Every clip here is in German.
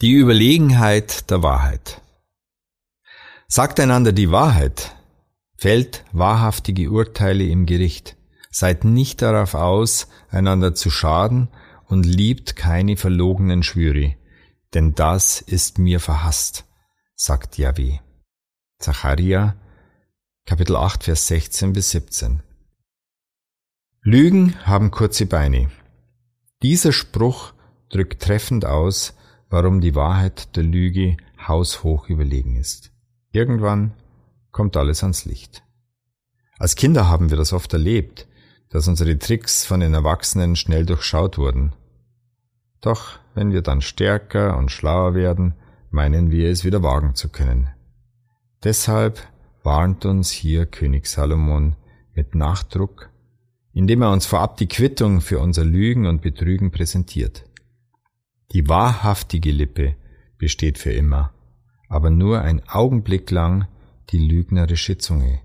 Die Überlegenheit der Wahrheit. Sagt einander die Wahrheit, fällt wahrhaftige Urteile im Gericht, seid nicht darauf aus, einander zu schaden und liebt keine verlogenen Schwüre, denn das ist mir verhasst, sagt Yahweh. Zacharia, Kapitel 8, Vers 16 bis 17. Lügen haben kurze Beine. Dieser Spruch drückt treffend aus, warum die Wahrheit der Lüge haushoch überlegen ist. Irgendwann kommt alles ans Licht. Als Kinder haben wir das oft erlebt, dass unsere Tricks von den Erwachsenen schnell durchschaut wurden. Doch wenn wir dann stärker und schlauer werden, meinen wir es wieder wagen zu können. Deshalb warnt uns hier König Salomon mit Nachdruck, indem er uns vorab die Quittung für unser Lügen und Betrügen präsentiert. Die wahrhaftige Lippe besteht für immer, aber nur ein Augenblick lang die lügnerische Zunge.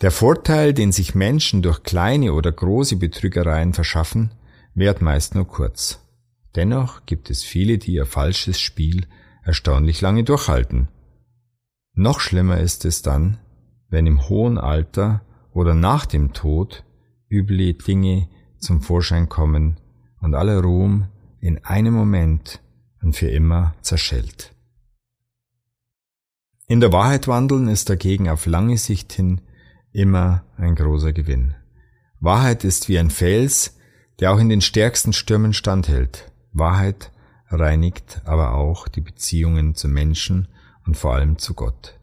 Der Vorteil, den sich Menschen durch kleine oder große Betrügereien verschaffen, währt meist nur kurz. Dennoch gibt es viele, die ihr falsches Spiel erstaunlich lange durchhalten. Noch schlimmer ist es dann, wenn im hohen Alter oder nach dem Tod üble Dinge zum Vorschein kommen und aller Ruhm in einem Moment und für immer zerschellt. In der Wahrheit wandeln ist dagegen auf lange Sicht hin immer ein großer Gewinn. Wahrheit ist wie ein Fels, der auch in den stärksten Stürmen standhält. Wahrheit reinigt aber auch die Beziehungen zu Menschen und vor allem zu Gott.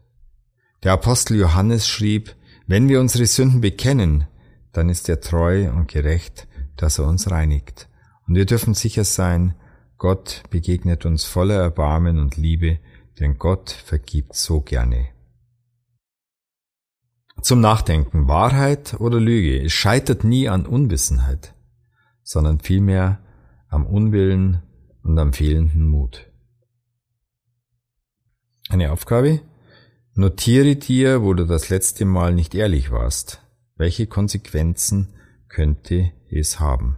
Der Apostel Johannes schrieb, wenn wir unsere Sünden bekennen, dann ist er treu und gerecht, dass er uns reinigt und wir dürfen sicher sein, Gott begegnet uns voller Erbarmen und Liebe, denn Gott vergibt so gerne. Zum Nachdenken, Wahrheit oder Lüge, es scheitert nie an Unwissenheit, sondern vielmehr am Unwillen und am fehlenden Mut. Eine Aufgabe? Notiere dir, wo du das letzte Mal nicht ehrlich warst. Welche Konsequenzen könnte es haben?